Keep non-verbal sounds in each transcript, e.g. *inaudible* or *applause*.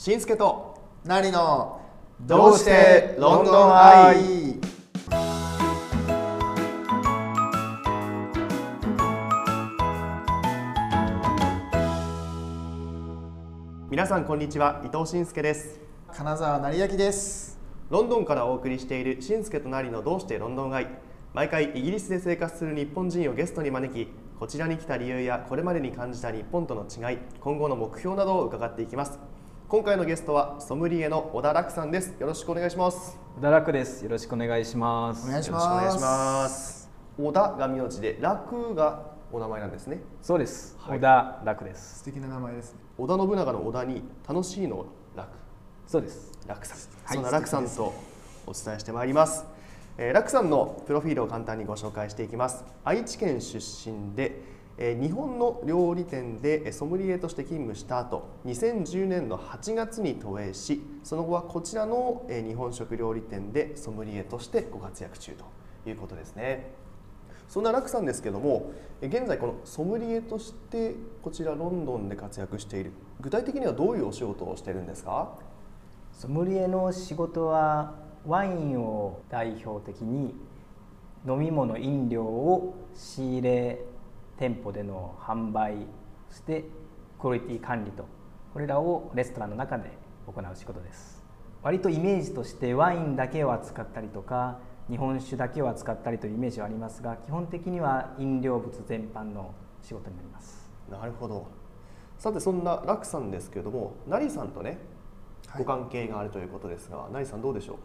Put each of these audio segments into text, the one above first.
しんすけとなりのどうしてロンドンアイ？皆さんこんにちは伊藤しんすけです。金沢成明です。ロンドンからお送りしているしんすけとなりのどうしてロンドンアイ？毎回イギリスで生活する日本人をゲストに招きこちらに来た理由やこれまでに感じた日本との違い今後の目標などを伺っていきます今回のゲストはソムリエの小田楽さんです。よろしくお願いします。小田楽です。よろしくお願いします。お願いしよろしくお願いします。ます小田が名字で楽がお名前なんですね。そうです。はい。小田楽です。素敵な名前ですね。織田信長の織田に楽。しいの楽そうです。楽さん、はい。そんな楽さんとお伝えしてまいります、えー、楽さんのプロフィールを簡単にご紹介していきます。愛知県出身で、えー日本の料理店でソムリエとして勤務した後2010年の8月に渡米しその後はこちらの日本食料理店でソムリエとしてご活躍中ということですね。そんな楽さんですけども現在このソムリエとしてこちらロンドンで活躍している具体的にはどういうお仕事をしてるんですか？ソムリエの仕事はワインを代表的に飲み物飲料を仕入れ店舗での販売そしてクオリティ管理とこれらをレストランの中で行う仕事です。割とイメージとしてワインだけを扱ったりとか日本酒だけを扱ったりというイメージはありますが基本的には飲料物全般の仕事になります。なるほど。さてそんな楽さんですけども成さんとねはい。ご関係があるということですが、成さんどうでしょう？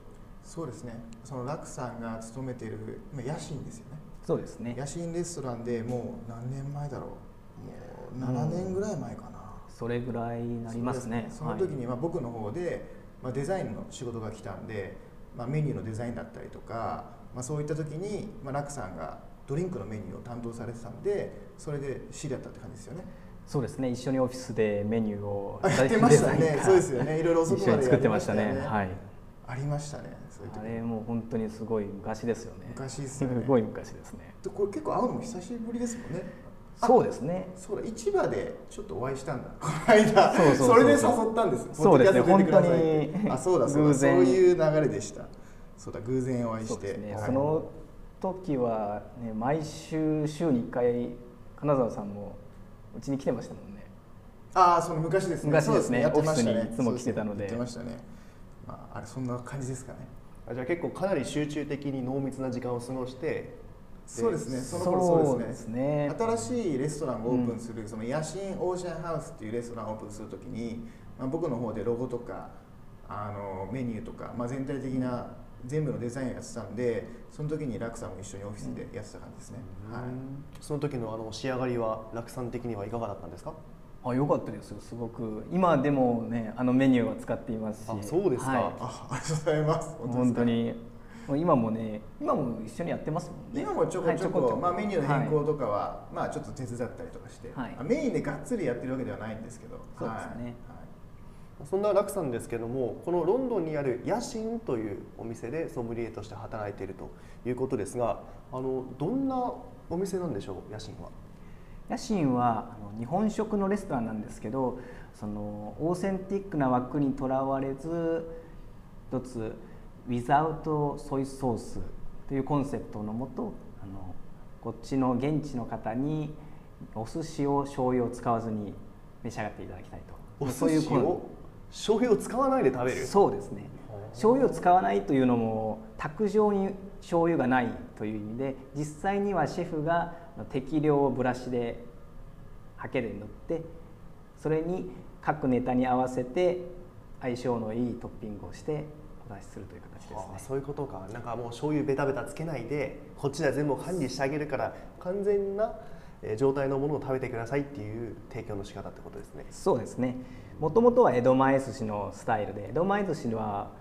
そうですね。その楽さんが勤めているまあ野心ですよねそうですね。野心レストランでもう何年前だろう。もう7年ぐらい前かな、それぐらいになりますね。その時にまあ僕の方で、まあ、デザインの仕事が来たんで、まあ、メニューのデザインだったりとか、まあ、そういった時に、まあ、楽さんがドリンクのメニューを担当されてたんでそれで知り合ったって感じですよね。そうですね。一緒にオフィスでメニューをあやってましたね。そうですよね。いろいろ遅くまで一緒に作ってましたね。はいありましたねそういう時。あれもう本当にすごい昔ですよね。昔ですよね。すごい昔ですね。でこれ結構会うのも久しぶりですもんね。あそうですね。そうだ市場でちょっとお会いしたんだ。この間そうそうそれで誘ったんですそうですね本当にあそうだそうだ。そういう流れでした。そうだ偶然お会いして。そうですね、はい。その時はね毎週週に1回金沢さんもうちに来てましたもんね。ああその昔ですね。昔ですね。やってましたね。オフィスにいつも来てたので。やってましたねまああれそんな感じですかね。あじゃあ結構かなり集中的に濃密な時間を過ごしてそうですね。その頃そうそうでですすね。ね新しいレストランをオープンする、その野心オーシャンハウスっていうレストランをオープンするときに、まあ、僕の方でロゴとかあのメニューとか、まあ、全体的な全部のデザインをやってたんでその時に楽さんも一緒にオフィスでやってた感じですね、はい。その時のあの仕上がりは楽さん的にはいかがだったんですか？あ良かったですよすごく。今でもねあのメニューを使っていますし。あそうですか。はい。あありがとうございます。本当に。もう今もね今も一緒にやってますもんね。今もちょこちょこ,、はいまあ、メニューの変更はいとかは、まあちょっと手伝ったりとかして、はい。あメインでがっつりやってるわけではないんですけど。そうですね。はい。そんな楽さんですけどもこのロンドンにある野心というお店でソムリエとして働いているということですがあのどんなお店なんでしょう野心は？野心は日本食のレストランなんですけどそのオーセンティックな枠にとらわれず一つ「Without ソイソース」というコンセプトのもとあのこっちの現地の方にお寿司を醤油を使わずに召し上がっていただきたいと。お寿司を？醤油を使わないで食べる？そうですね。醤油を使わないというのも卓上に醤油がないという意味で実際にはシェフが適量をブラシでハケで塗って。それに各ネタに合わせて相性のいいトッピングをしてお出しするという形ですね。ああそういうことか。なんかもう醤油ベタベタつけないでこっちでは全部管理してあげるから完全なえー状態のものを食べてくださいっていう提供の仕方ってことですね。そうですね。もともとは江戸前寿司のスタイルで江戸前寿司は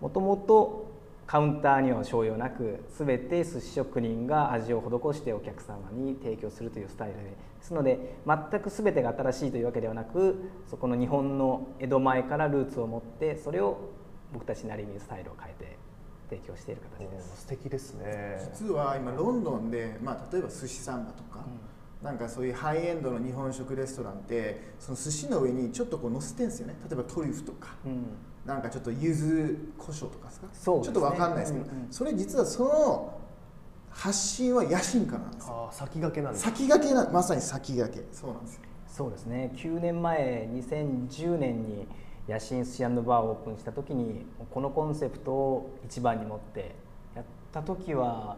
もともとカウンターには醤油なく全て寿司職人が味を施してお客様に提供するというスタイルでですので全く全てが新しいというわけではなくそこの日本の江戸前からルーツを持ってそれを僕たちなりにスタイルを変えて提供している形です。素敵ですね。実は今ロンドンで、まあ、例えば寿司サンバとか、なんかそういうハイエンドの日本食レストランってその寿司の上にちょっとこう乗せてんですよね。例えばトリュフとか。うんなんかちょっと柚子胡椒とかですか？そうですね。ちょっとわかんないですけど、うんうん。それ実はその発信は野心家なんですよ。先駆けなんです先駆けなまさに先駆け。そうなんですよ。そうですね。9年前2010年に野心寿司バーをオープンした時にこのコンセプトを一番に持ってやった時は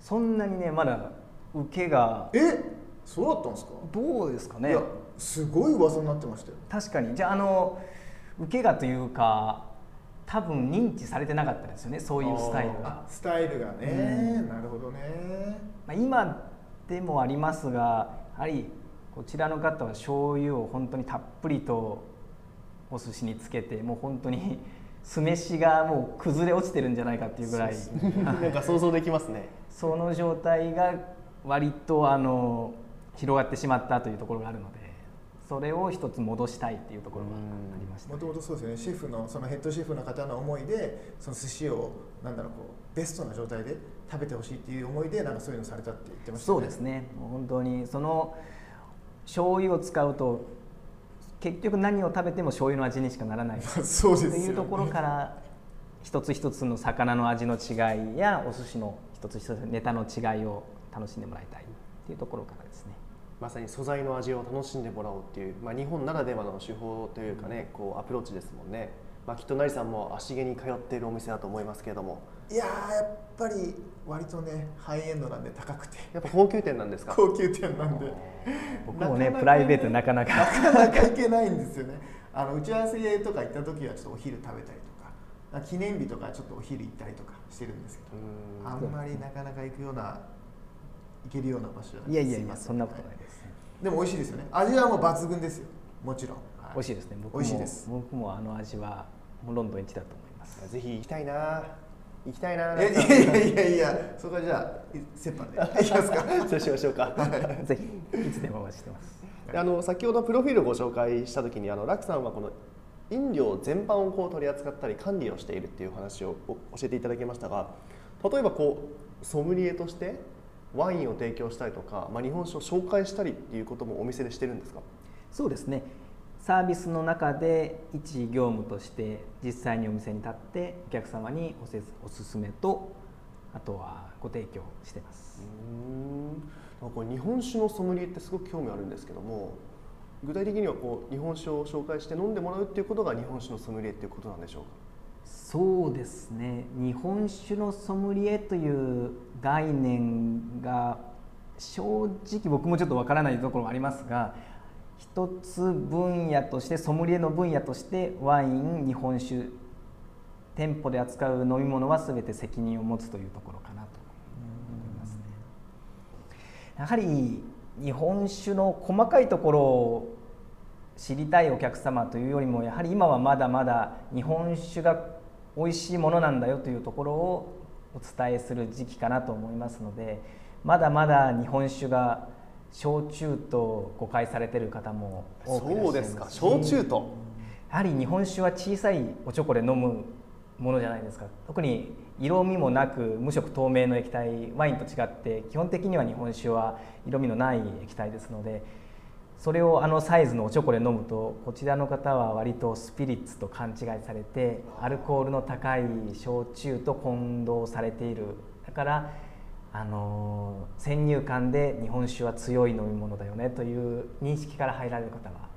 そんなにねまだ受けがえ？そうだったんですか、どうですかね。いやすごい噂になってましたよ。確かに。じゃああの受けがというか多分認知されてなかったですよねそういうスタイルが。あ、スタイルがね、なるほどね。まあ、今でもありますがやはりこちらの方は醤油を本当にたっぷりとお寿司につけてもう本当に酢飯がもう崩れ落ちてるんじゃないかっていうぐらい。*laughs* なんか想像できますね。その状態が割とあの広がってしまったというところがあるのでそれを一つ戻したいっていうところがありましたもともとそうですよね。シェフのそのヘッドシェフの方の思いでその寿司をなんだろうこうベストな状態で食べてほしいっていう思いでなんかそういうのされたって言ってましたそうですね。本当にその醤油を使うと結局何を食べても醤油の味にしかならない。*laughs* そうですよね。というところから一つ一つの魚の味の違いやお寿司の一つ一つのネタの違いを楽しんでもらいたいっていうところからですねまさに素材の味を楽しんでもらおうっていう、まあ、日本ならではの手法というかねこうアプローチですもんね、まあ、きっと成さんも足毛に通っているお店だと思いますけれども。いやーやっぱり割とねハイエンドなんで高くて。やっぱ高級店なんですか？*laughs* 高級店なんで。僕もねなかなかねプライベートでなかなか。なかなか行けないんですよね。あの打ち合わせとか行った時はちょっとお昼食べたりとか記念日とかちょっとお昼行ったりとかしてるんですけどうん。あんまりなかなか行くような行けるような場所じゃない。いやいやいやそんなことないです。でも美味しいですよね。味はもう抜群ですよ。もちろん、は美味しいですね僕も美味しいです。僕もあの味はもうロンドン一だと思います。ぜひ行きたいな。行きたいな。えいやいやいやいやそこはじゃあい折半で。*laughs* 行きますか。そうしましょうか。ぜひいつでもお待ちしてます。であの先ほどプロフィールをご紹介した時にあのラクさんはこの飲料全般をこう取り扱ったり管理をしているっていうお話をお教えていただきましたが例えばこうソムリエとしてワインを提供したりとか、まあ、日本酒を紹介したりっていうこともお店でしてるんですか？そうですね。サービスの中で一業務として実際にお店に立ってお客様におせおすすめとあとはご提供してます。うん。これ日本酒のソムリエってすごく興味あるんですけども具体的にはこう日本酒を紹介して飲んでもらうっていうことが日本酒のソムリエっていうことなんでしょうか？そうですね。日本酒のソムリエという概念が正直僕もちょっとわからないところもありますが一つ分野としてソムリエの分野としてワイン日本酒店舗で扱う飲み物は全て責任を持つというところかなと思いますね。やはり日本酒の細かいところを知りたいお客様というよりもやはり今はまだまだ日本酒が美味しいものなんだよというところをお伝えする時期かなと思いますのでまだまだ日本酒が焼酎と誤解されている方も多くいらっしゃいますそうですか。焼酎と。やはり日本酒は小さいおちょこで飲むものじゃないですか。特に色味もなく無色透明の液体ワインと違って基本的には日本酒は色味のない液体ですのでそれをあのサイズのおちょこで飲むとこちらの方は割とスピリッツと勘違いされてアルコールの高い焼酎と混同されている。だからあの先入観で日本酒は強い飲み物だよねという認識から入られる方は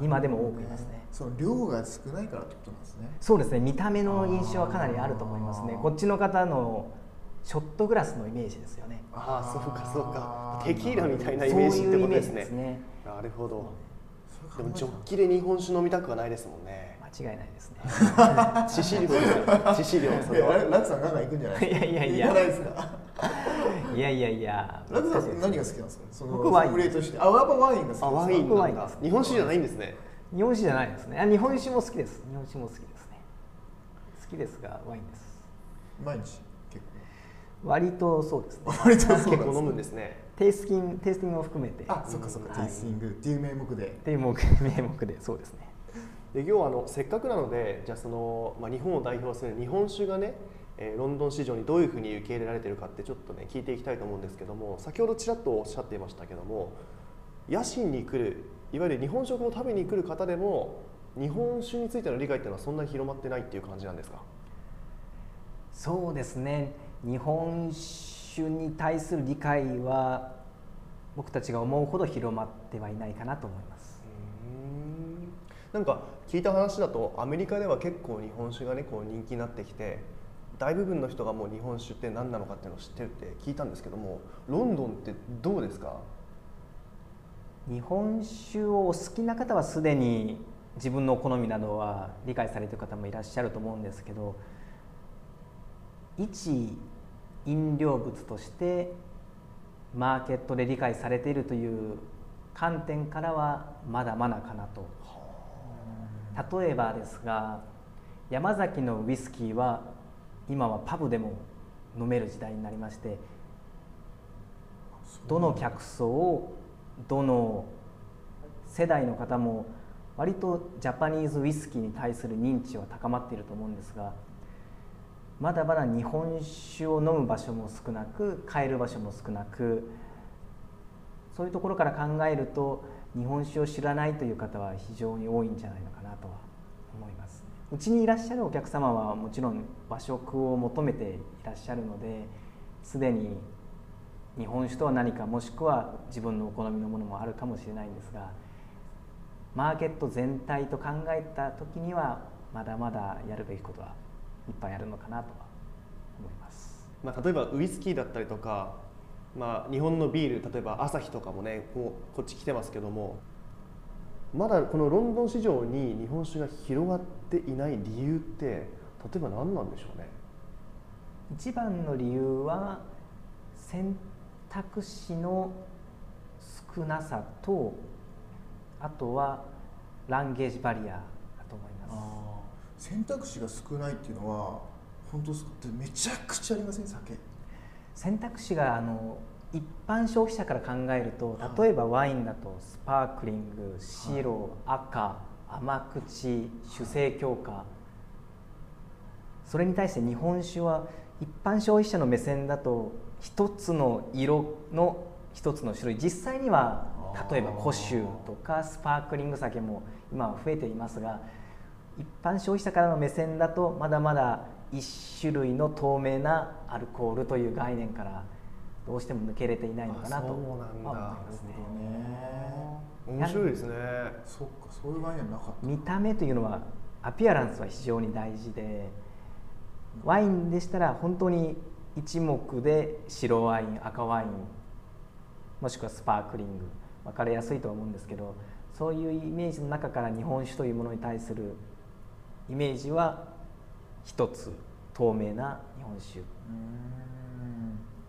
今でも多くいますね。その量が少ないからってことなんですね。そうですね。見た目の印象はかなりあると思いますね。こっちの方のショットグラスのイメージですよね。ああそうかそうか。テキーラみたいなイメージってことですね。なるほど。でもジョッキで日本酒飲みたくはないですもんね。間違いないですね。*laughs* 致死量致死量ラクさんガンガン行くんじゃないですか。いやいやいや。行かないですか？いやいやいや。ラクさん何が好きなんですか？その僕ワイン。あやっぱワインが好きなんですか？あワイン日本酒じゃないんですね。日本酒じゃないですね。あ日本酒も好きです。日本酒も好きですね。好きですがワインです。毎日？結割とそうですね。構 *laughs* 割とそうです結構飲むんですね。テイスティングテイスティングを含めて。あそっかそっか。はい。テイスティング。っていう名目で。っていう目 *laughs* 名目でそうですね。で今日はあのせっかくなのでじゃあその、まあ、日本を代表する日本酒がねえーロンドン市場にどういうふうに受け入れられているかってちょっとね聞いていきたいと思うんですけども先ほどちらっとおっしゃっていましたけども野心に来るいわゆる日本食を食べに来る方でも日本酒についての理解っていうのはそんなに広まってないっていう感じなんですか？そうですね日本酒に対する理解は僕たちが思うほど広まってはいないかなと思います。なんか聞いた話だとアメリカでは結構日本酒がねこう人気になってきて大部分の人がもう日本酒って何なのかっていうのを知ってるって聞いたんですけどもロンドンってどうですか？日本酒をお好きな方はすでに自分の好みなどは理解されている方もいらっしゃると思うんですけど一飲料物としてマーケットで理解されているという観点からはまだまだかなと。例えばですが山崎のウイスキーは今はパブでも飲める時代になりましてどの客層をどの世代の方も割とジャパニーズウイスキーに対する認知は高まっていると思うんですがまだまだ日本酒を飲む場所も少なく買える場所も少なくそういうところから考えると日本酒を知らないという方は非常に多いんじゃないのかなとは思います。うちにいらっしゃるお客様はもちろん和食を求めていらっしゃるのですでに日本酒とは何かもしくは自分のお好みのものもあるかもしれないんですがマーケット全体と考えた時にはまだまだやるべきことはいっぱいあるのかなとは思います。まあ、例えばウイスキーだったりとか、まあ、日本のビール例えばアサヒとかもねこうこっち来てますけどもまだこのロンドン市場に日本酒が広がっていない理由って例えば何なんでしょうね？一番の理由は選択肢の少なさとあとはランゲージバリアだと思います選択肢が少ないっていうのは本当ってめちゃくちゃありません？酒。選択肢があの一般消費者から考えると例えばワインだとスパークリング白、赤甘口酒精強化。それに対して日本酒は一般消費者の目線だと一つの色の一つの種類。実際には例えば古酒とかスパークリング酒も今は増えていますが一般消費者からの目線だとまだまだ一種類の透明なアルコールという概念からどうしても抜けれていないのかなと思なんだ。いますね。ね面白いですね。そっかそういう概念なかった。見た目というのはアピアランスは非常に大事でワインでしたら本当に一目で白ワイン赤ワインもしくはスパークリング。分かりやすいとは思うんですけどそういうイメージの中から日本酒というものに対するイメージは一つ透明な日本酒。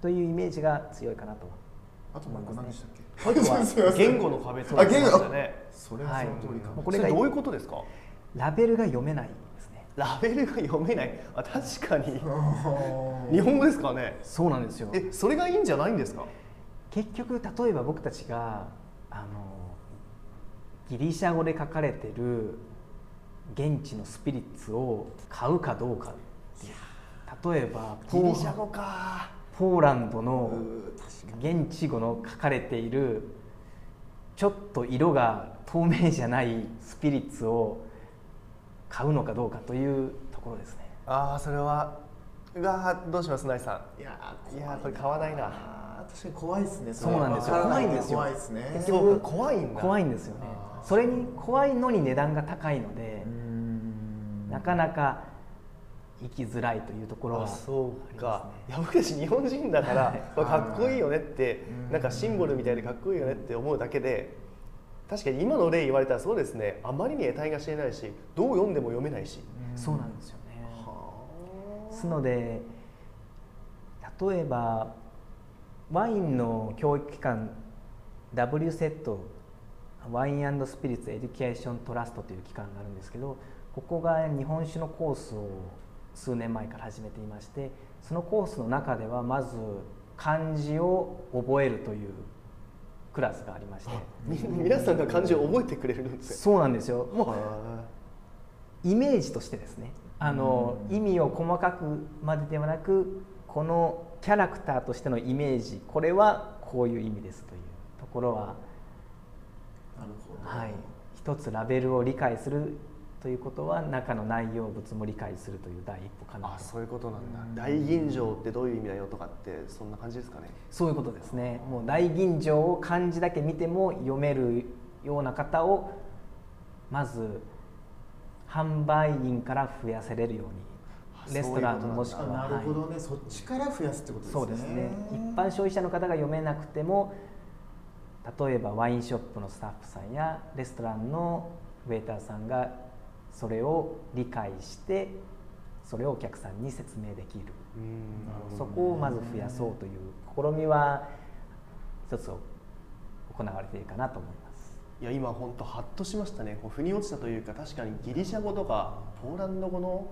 というイメージが強いかなと。あともう一個何でしたっけ？あとは *laughs* 言語の壁って言ってましたね。それはその通りかも、はいこれどういうことですか？ラベルが読めないですね。ラベルが読めない？あ確かに。*laughs* *laughs* 日本語ですかね？そうなんですよ。えそれがいいんじゃないんですか？結局例えば僕たちがあのギリシャ語で書かれてる現地のスピリッツを買うかどうかっていう。例えばポーギリシャ語か。ポーランドの現地語の書かれているちょっと色が透明じゃないスピリッツを買うのかどうかというところですね。ああそれはうわーどうしますナイさいやーいやーこれ買わないな。確かに怖いですねそうなんですよ。怖いんですよ。怖いですね。怖いんだ。怖いんですよねそれに怖いのに値段が高いのでなかなか生きづらいというところはあそうか。あいや僕たち日本人だからかっこいいよねってうん。なんかシンボルみたいでかっこいいよねって思うだけで確かに今の例言われたらそうですね。あまりに得体が知れないしどう読んでも読めないし。そうなんですよね。はですので例えばワインの教育機関 W セットワインスピリッツエデュケーショントラストという機関があるんですけどここが日本酒のコースを数年前から始めていましてそのコースの中ではまず漢字を覚えるというクラスがありまして。み皆さんが漢字を覚えてくれるんですよそうなんですよ。もはうイメージとしてですねあの意味を細かくまでではなくこのキャラクターとしてのイメージこれはこういう意味ですというところは、はい、一つラベルを理解するということは中の内容物も理解するという第一歩かなと。あそういうことなんだ、うん大吟醸ってどういう意味だよとかってそんな感じですかね？そういうことですね。もう大吟醸を漢字だけ見ても読めるような方をまず販売員から増やせれるようあにレストランもしくはあなるほどはいね、そっちから増やすってことですね。そうですね。一般消費者の方が読めなくても例えばワインショップのスタッフさんやレストランのウェイターさんがそれを理解してそれをお客さんに説明できる。そこをまず増やそうという試みは一つ行われているかなと思います。いや今本当ハッとしましたね。こう腑に落ちたというか確かにギリシャ語とかポーランド語の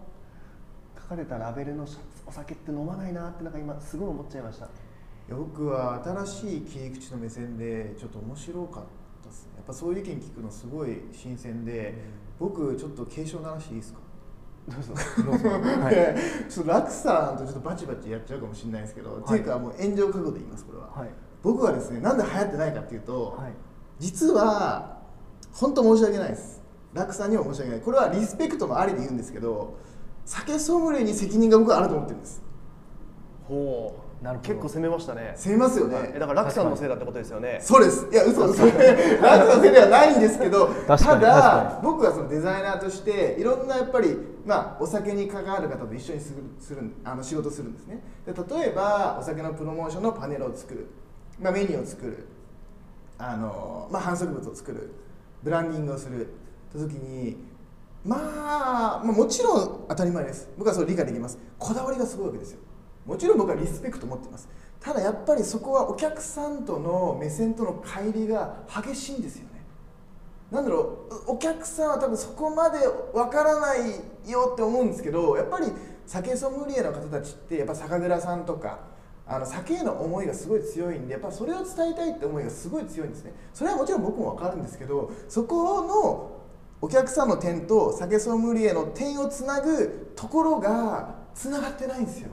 書かれたラベルのお酒って飲まないなってなんか今すごい思っちゃいました僕は新しい切り口の目線でちょっと面白かったですね。やっぱそういう意見聞くのすごい新鮮で、僕ちょっと警鐘鳴らしていいですか？どうぞ。はい。でちょっと楽さんとちょっとバチバチやっちゃうかもしれないですけど、い。っていうかもう炎上覚悟で言いますこれは、はい。僕はですねなんで流行ってないかっていうと、はい。実は本当申し訳ないです。楽さんにも申し訳ない。これはリスペクトもありで言うんですけど酒ソムリエに責任が僕はあると思ってるんです。ほうなるほど。結構攻めましたね。攻めますよね、はい。えだから楽さんのせいだってことですよね。そうです。いや嘘嘘。楽さんせいではないんですけどただ僕はそのデザイナーとしていろんなやっぱり、まあ、お酒に関わる方と一緒にするするあの仕事するんですね。で例えばお酒のプロモーションのパネルを作る、まあ、メニューを作る。あの、まあ、反則物を作る。ブランディングをする。と時にまあ、まあ、もちろん当たり前です。僕はそれ理解できます。こだわりがすごいわけですよもちろん僕はリスペクト持ってます。ただやっぱりそこはお客さんとの目線との乖離が激しいんですよね。なんだろうお客さんは多分そこまでわからないよって思うんですけどやっぱり酒ソムリエの方たちってやっぱ酒蔵さんとかあの酒への思いがすごい強いんでやっぱそれを伝えたいって思いがすごい強いんですね。それはもちろん僕も分かるんですけどそこのお客さんの点と酒ソムリエの点をつなぐところがつながってないんですよ。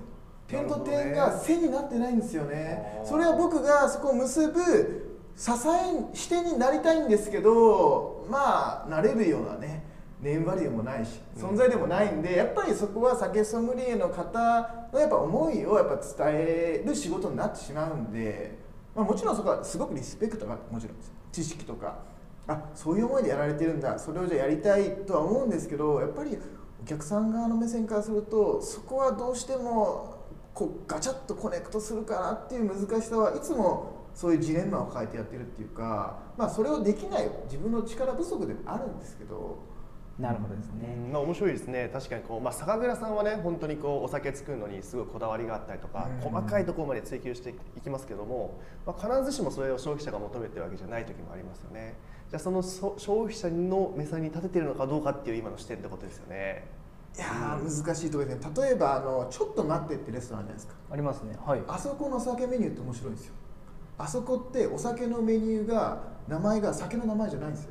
点と点が線になってないんですよね。それは僕がそこを結ぶ支え視点になりたいんですけどまあなれるようなねネームバリューもないし存在でもないんで、やっぱりそこは酒ソムリエの方のやっぱ思いをやっぱ伝える仕事になってしまうんで、まあ、もちろんそこはすごくリスペクトがもちろん知識とか。あそういう思いでやられてるんだ。それをじゃあやりたいとは思うんですけどやっぱりお客さん側の目線からするとそこはどうしてもこうガチャッとコネクトするかなっていう難しさはいつもそういうジレンマを抱えてやってるっていうか、まあ、それをできない自分の力不足でもあるんですけど。なるほどですね、うんまあ、面白いですね。確かにこう、まあ、酒蔵さんはね本当にこうお酒作るのにすごいこだわりがあったりとか、うん。細かいところまで追求していきますけども、まあ、必ずしもそれを消費者が求めてるわけじゃない時もありますよね。じゃあそのそ消費者の目線に立ててるのかどうかっていう今の視点ってことですよねいやー難しいところですね。例えばあのちょっと待ってってレストランじゃないですか。ありますね。はい。あそこのお酒メニューって面白いんですよ。あそこってお酒のメニューが名前が酒の名前じゃないんですよ。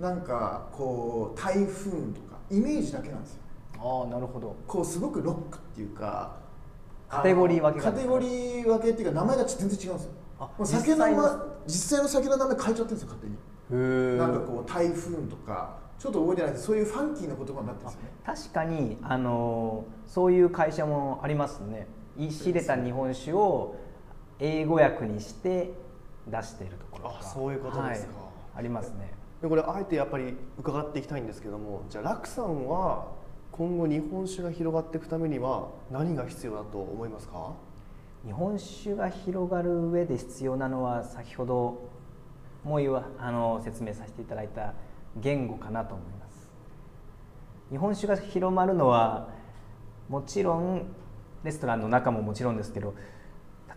なんかこう台風とかイメージだけなんですよ。ああなるほど。こうすごくロックっていうかカテゴリー分けがカテゴリー分けっていうか名前が全然違うんですよ。あ酒の実際の。ま実際の酒の名前変えちゃってるんですよ勝手に。へえなんかこう台風とかちょっと覚えてないですそういうファンキーな言葉になってるんですよね確かにあのそういう会社もありますね。仕入れた日本酒を英語訳にして出しているところとか。あそういうことですか。はい。ありますね。でこれあえてやっぱり伺っていきたいんですけどもじゃあ楽さんは今後日本酒が広がっていくためには何が必要だと思いますか？日本酒が広がる上で必要なのは先ほどもうあの説明させていただいた言語かなと思います。日本酒が広まるのはもちろんレストランの中ももちろんですけど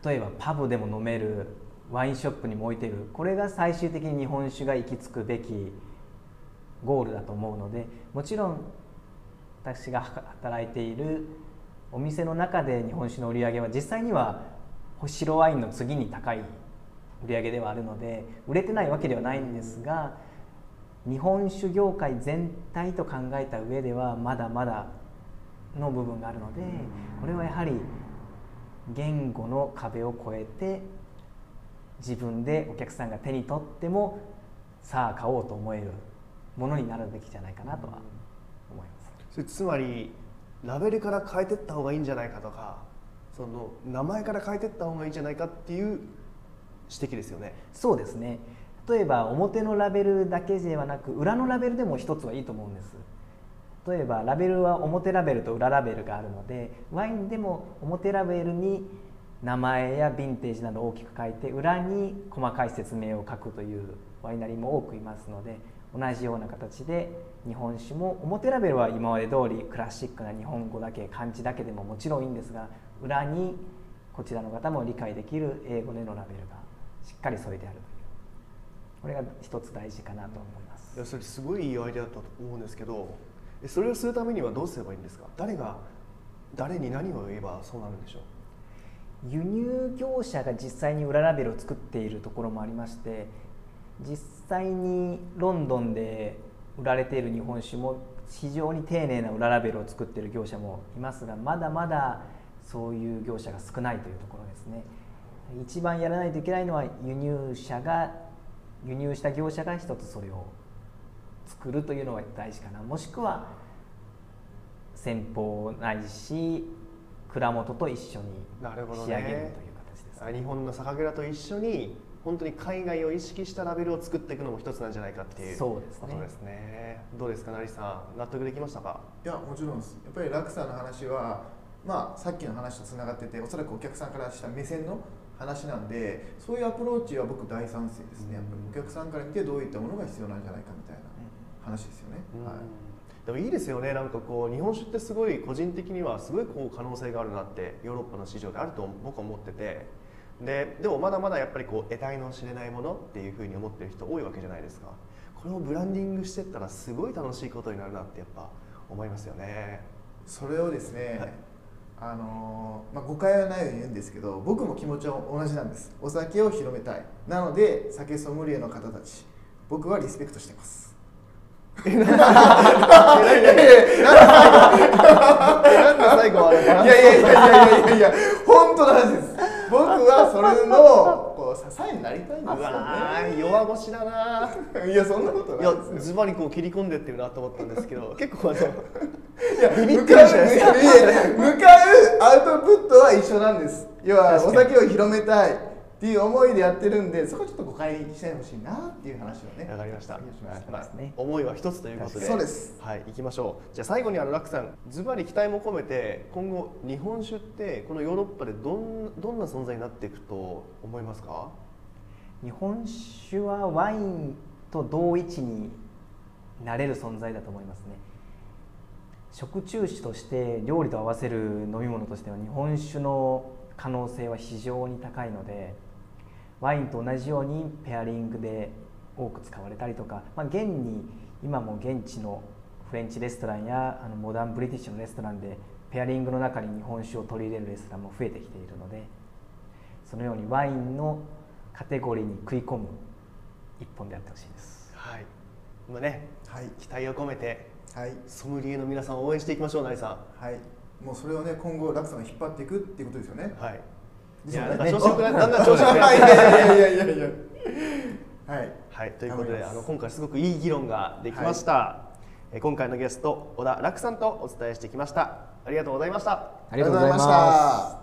例えばパブでも飲めるワインショップにも置いてるこれが最終的に日本酒が行き着くべきゴールだと思うのでもちろん私が働いているお店の中で日本酒の売り上げは実際には白ワインの次に高い売り上げではあるので売れてないわけではないんですが日本酒業界全体と考えた上ではまだまだの部分があるのでこれはやはり言語の壁を越えて自分でお客さんが手に取ってもさあ買おうと思えるものになるべきじゃないかなとは思います。それつまりラベルから変えていった方がいいんじゃないかとかその名前から変えていった方がいいんじゃないかっていう指摘ですよね。そうですね例えば表のラベルだけではなく裏のラベルでも一つはいいと思うんです。例えばラベルは表ラベルと裏ラベルがあるのでワインでも表ラベルに名前やヴィンテージなど大きく書いて裏に細かい説明を書くというワイナリーも多くいますので同じような形で日本酒も表ラベルは今まで通りクラシックな日本語だけ漢字だけでももちろんいいんですが裏にこちらの方も理解できる英語でのラベルがしっかり添えてある。これが一つ大事かなと思います。いやそれすごいいいアイデアだと思うんですけどそれをするためにはどうすればいいんですか？誰が誰に何を言えばそうなるんでしょう？輸入業者が実際に裏ラベルを作っているところもありまして実際にロンドンで売られている日本酒も非常に丁寧な裏ラベルを作っている業者もいますがまだまだそういう業者が少ないというところですね。一番やらないといけないのは輸入者が輸入した業者が一つそれを作るというのが大事かな。もしくは先方ないし蔵元と一緒になるほど仕上げるというね形です、あ日本の酒蔵と一緒に本当に海外を意識したラベルを作っていくのも一つなんじゃないかっていうそうですね。ことですね。どうですか成さん。納得できましたか？いやもちろんです。やっぱり楽さんの話はまあさっきの話とつながってておそらくお客さんからした目線の話なんでそういうアプローチは僕大賛成ですね。やっぱりお客さんから見てどういったものが必要なんじゃないかみたいな話ですよね、はい。でもいいですよね。なんかこう日本酒ってすごい個人的にはすごいこう可能性があるなってヨーロッパの市場であると僕は思ってて。ででもまだまだやっぱりこう得体の知れないものっていうふうに思ってる人多いわけじゃないですか。これをブランディングしてったらすごい楽しいことになるなってやっぱ思いますよね。それをですね、はいあのーまあ、誤解はないように言うんですけど僕も気持ちは同じなんです。お酒を広めたい。なので酒ソムリエの方たち僕はリスペクトしてます。*laughs* なんで最後はあれいやいやいやいやいやいや本当の話です。僕はそれのこう支えになりたいんうわでー弱腰だなすよねいやそんなこといやないですよ。ズバリこう切り込んでってるなと思ったんですけど結構あの向かう向かうアウトプットは一緒なんです要はお酒を広めたいっていう思いでやってるんでそこちょっと誤解しないでほしいなっていう話をねわかりました。思いは一つということで。そうです。はい、行きましょう。じゃあ最後にあのラクさん、ズバリ期待も込めて今後日本酒ってこのヨーロッパでどんどんな存在になっていくと思いますか？日本酒はワインと同位置になれる存在だと思いますね食中酒として料理と合わせる飲み物としては日本酒の可能性は非常に高いのでワインと同じようにペアリングで多く使われたりとか、まあ、現に今も現地のフレンチレストランやあのモダンブリティッシュのレストランでペアリングの中に日本酒を取り入れるレストランも増えてきているのでそのようにワインのカテゴリーに食い込む一本であってほしいです。はい。今ね、はい期待を込めてはい。ソムリエの皆さんを応援していきましょう、成さはい。もうそれをね今後楽さんが引っ張っていくっていうことですよね。ん。はい。いや *laughs* なんか調子よくなだんだん調子よくないやいやいやいやいや。はい。はい、ということであの今回すごくいい議論ができました、えー今回のゲスト小田楽さんとお伝えしてきました。ありがとうございました。ありがとうございます。た